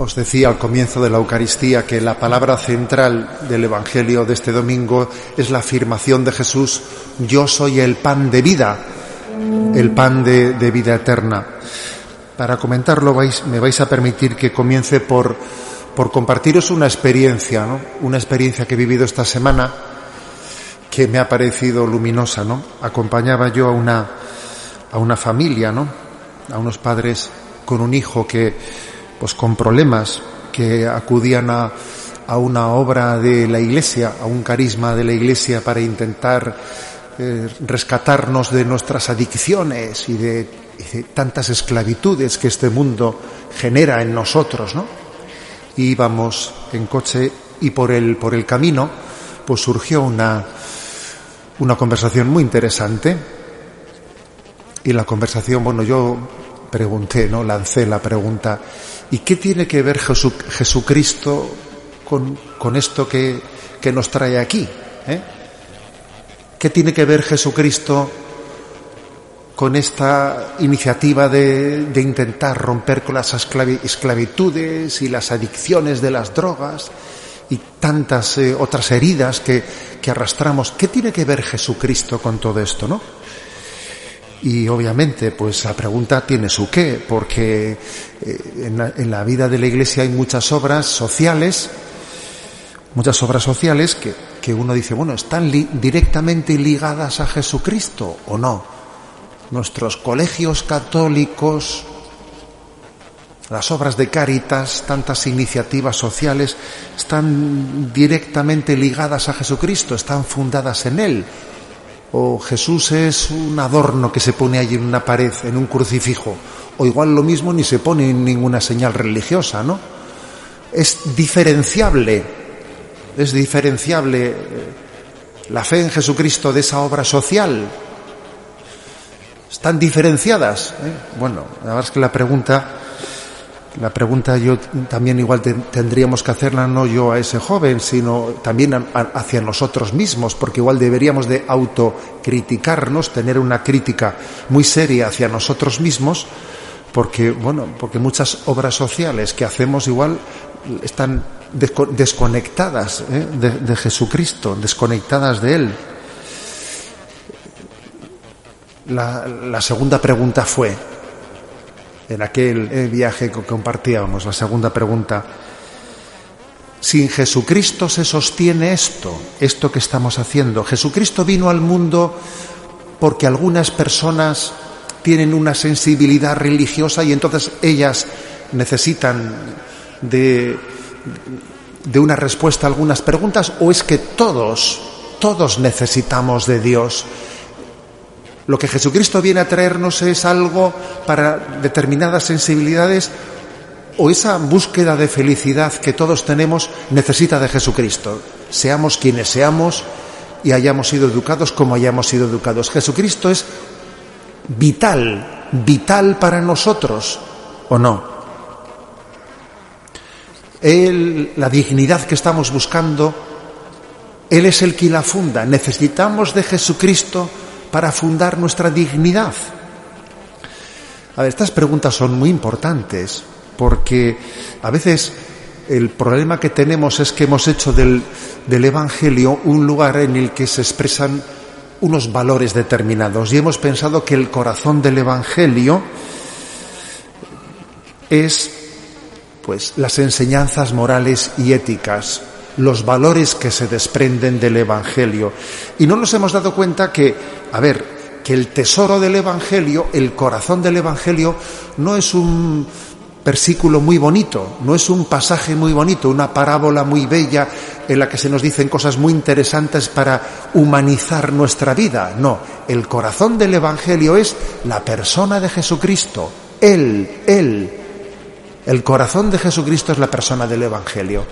Os decía al comienzo de la Eucaristía que la palabra central del Evangelio de este domingo es la afirmación de Jesús, yo soy el pan de vida, el pan de, vida eterna. Para comentarlo vais, me vais a permitir que comience por, por compartiros una experiencia, ¿no? una experiencia que he vivido esta semana que me ha parecido luminosa. ¿no? Acompañaba yo a una, a una familia, ¿no? a unos padres con un hijo que pues con problemas que acudían a, a una obra de la iglesia, a un carisma de la iglesia para intentar eh, rescatarnos de nuestras adicciones y de, y de, tantas esclavitudes que este mundo genera en nosotros, ¿no? Y íbamos en coche y por el, por el camino pues surgió una, una conversación muy interesante y la conversación, bueno, yo pregunté, ¿no? Lancé la pregunta, ¿Y qué tiene que ver Jesu, Jesucristo con, con esto que, que, nos trae aquí? ¿eh? ¿Qué tiene que ver Jesucristo con esta iniciativa de, de intentar romper con las esclavitudes y las adicciones de las drogas y tantas eh, otras heridas que, que arrastramos? ¿Qué tiene que ver Jesucristo con todo esto, no? Y obviamente, pues la pregunta tiene su qué, porque eh, en, la, vida de la Iglesia hay muchas obras sociales, muchas obras sociales que, que uno dice, bueno, ¿están directamente ligadas a Jesucristo o no? Nuestros colegios católicos, las obras de Cáritas, tantas iniciativas sociales, ¿están directamente ligadas a Jesucristo? ¿Están fundadas en Él? O Jesús es un adorno que se pone allí en una pared, en un crucifijo, o igual lo mismo ni se pone en ninguna señal religiosa, ¿no? Es diferenciable, es diferenciable la fe en Jesucristo de esa obra social. ¿Están diferenciadas? ¿eh? Bueno, la verdad es que la pregunta la pregunta yo también igual te, tendríamos que hacerla no yo a ese joven, sino también hacia nosotros mismos, porque igual deberíamos de autocriticarnos, tener una crítica muy seria hacia nosotros mismos, porque bueno, porque muchas obras sociales que hacemos igual están desconectadas ¿eh? de, Jesucristo, desconectadas de Él. La segunda pregunta fue, en aquel viaje que compartíamos, la segunda pregunta. Sin Jesucristo se sostiene esto, esto que estamos haciendo. Jesucristo vino al mundo porque algunas personas tienen una sensibilidad religiosa y entonces ellas necesitan de, de una respuesta a algunas preguntas o es que todos, todos necesitamos de Dios lo que Jesucristo viene a traernos es algo para determinadas sensibilidades o esa búsqueda de felicidad que todos tenemos necesita de Jesucristo. Seamos quienes seamos y hayamos sido educados como hayamos sido educados. Jesucristo es vital, vital para nosotros, ¿o no? Él, la dignidad que estamos buscando, Él es el que la funda. Necesitamos de Jesucristo para fundar nuestra dignidad? A ver, estas preguntas son muy importantes porque a veces el problema que tenemos es que hemos hecho del, del, Evangelio un lugar en el que se expresan unos valores determinados y hemos pensado que el corazón del Evangelio es pues las enseñanzas morales y éticas los valores que se desprenden del Evangelio. Y no nos hemos dado cuenta que, a ver, que el tesoro del Evangelio, el corazón del Evangelio, no es un versículo muy bonito, no es un pasaje muy bonito, una parábola muy bella en la que se nos dicen cosas muy interesantes para humanizar nuestra vida. No, el corazón del Evangelio es la persona de Jesucristo, Él, Él, El corazón de Jesucristo es la persona del Evangelio.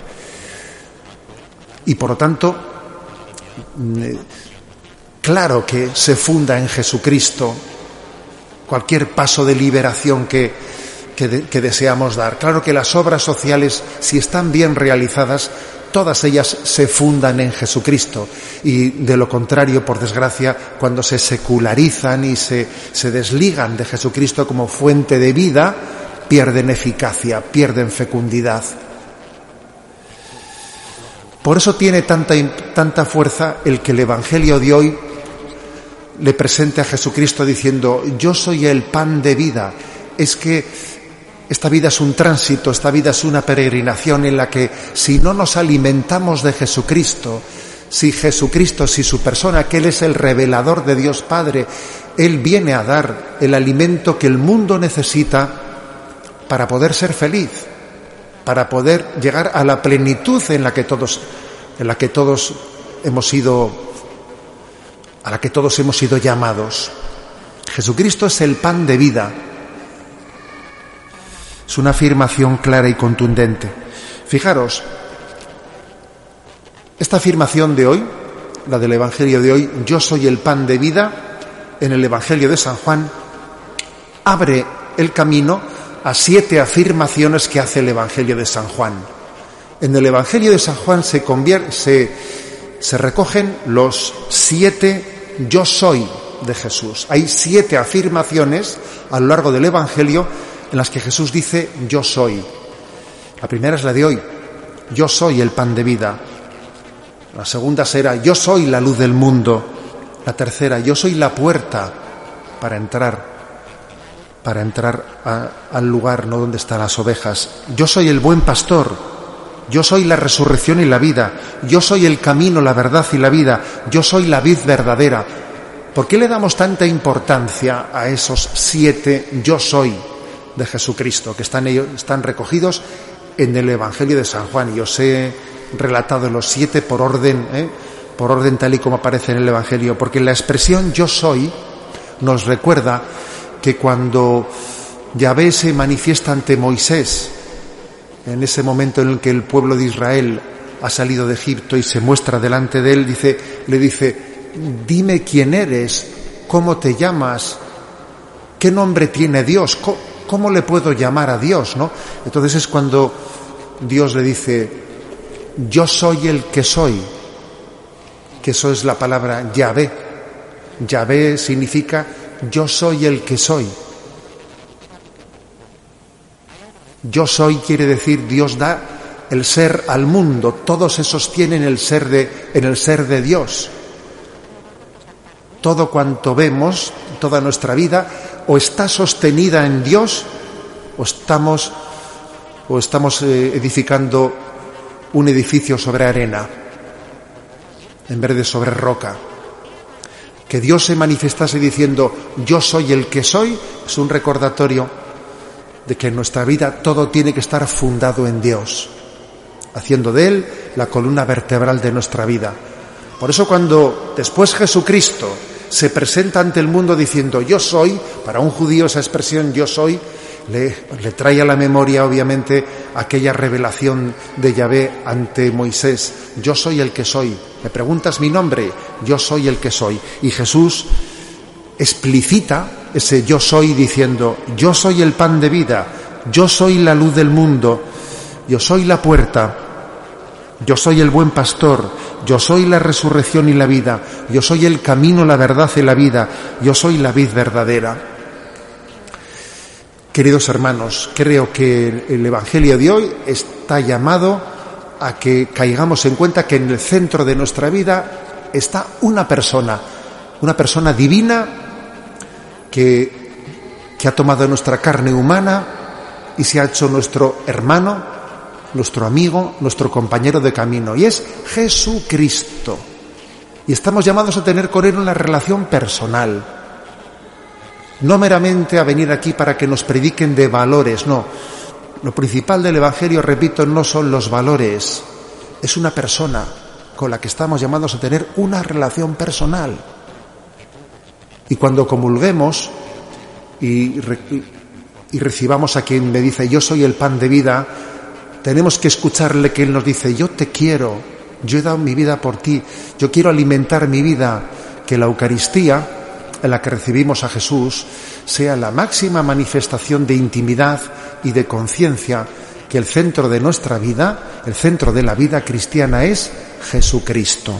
Y por lo tanto, mm, claro que se funda en Jesucristo cualquier paso de liberación que, que, deseamos dar. Claro que las obras sociales, si están bien realizadas, todas ellas se fundan en Jesucristo y de lo contrario, por desgracia, cuando se secularizan y se, se desligan de Jesucristo como fuente de vida, pierden eficacia, pierden fecundidad. Por eso tiene tanta, tanta fuerza el que el Evangelio de hoy le presente a Jesucristo diciendo, yo soy el pan de vida. Es que esta vida es un tránsito, esta vida es una peregrinación en la que si no nos alimentamos de Jesucristo, si Jesucristo, si su persona, que Él es el revelador de Dios Padre, Él viene a dar el alimento que el mundo necesita para poder ser feliz, para poder llegar a la plenitud en la que todos, en la que todos hemos sido, a la que todos hemos sido llamados. Jesucristo es el pan de vida, es una afirmación clara y contundente. Fijaros, esta afirmación de hoy, la del Evangelio de hoy, yo soy el pan de vida, en el Evangelio de San Juan, abre el camino a siete afirmaciones que hace el Evangelio de San Juan. En el Evangelio de San Juan se, se, se recogen los siete yo soy de Jesús. Hay siete afirmaciones a lo largo del Evangelio en las que Jesús dice yo soy. La primera es la de hoy, yo soy el pan de vida. La segunda será yo soy la luz del mundo. La tercera, yo soy la puerta para entrar, para entrar al lugar no donde están las ovejas. Yo soy el buen pastor. Yo soy la resurrección y la vida. Yo soy el camino, la verdad y la vida. Yo soy la vid verdadera. ¿Por qué le damos tanta importancia a esos siete yo soy? de Jesucristo, que están, ellos, están recogidos en el Evangelio de San Juan. Y os he relatado los siete por orden, ¿eh? por orden tal y como aparece en el Evangelio, porque la expresión yo soy nos recuerda que cuando Yahvé se manifiesta ante Moisés, en ese momento en el que el pueblo de Israel ha salido de Egipto y se muestra delante de él, dice, le dice, dime quién eres, cómo te llamas, qué nombre tiene Dios, ¿cómo le puedo llamar a Dios? ¿no? Entonces es cuando Dios le dice, yo soy el que soy, que eso es la palabra Yahvé. Yahvé significa yo soy el que soy. Yo soy quiere decir Dios da el ser al mundo, todos se sostienen el ser de, en el ser de Dios. Todo cuanto vemos, toda nuestra vida, o está sostenida en Dios o estamos, o estamos eh, edificando un edificio sobre arena en vez de sobre roca. Que Dios se manifestase diciendo yo soy el que soy es un recordatorio de que en nuestra vida todo tiene que estar fundado en Dios, haciendo de Él la columna vertebral de nuestra vida. Por eso cuando después Jesucristo se presenta ante el mundo diciendo yo soy, para un judío esa expresión yo soy le, trae a la memoria obviamente aquella revelación de Yahvé ante Moisés, yo soy el que soy, me preguntas mi nombre, yo soy el que soy. Y Jesús explicita ese yo soy diciendo, yo soy el pan de vida, yo soy la luz del mundo, yo soy la puerta, yo soy el buen pastor, yo soy la resurrección y la vida, yo soy el camino, la verdad y la vida, yo soy la vid verdadera. Queridos hermanos, creo que el Evangelio de hoy está llamado a que caigamos en cuenta que en el centro de nuestra vida está una persona, una persona divina que, que ha tomado nuestra carne humana y se ha hecho nuestro hermano, nuestro amigo, nuestro compañero de camino, y es Jesucristo. Y estamos llamados a tener con Él una relación personal, no meramente a venir aquí para que nos prediquen de valores, no. Lo principal del Evangelio, repito, no son los valores, es una persona con la que estamos llamados a tener una relación personal. Y cuando comulguemos y recibamos a quien me dice yo soy el pan de vida, tenemos que escucharle que Él nos dice yo te quiero, yo he dado mi vida por ti, yo quiero alimentar mi vida, que la Eucaristía, en la que recibimos a Jesús, sea la máxima manifestación de intimidad y de conciencia que el centro de nuestra vida, el centro de la vida cristiana es Jesucristo.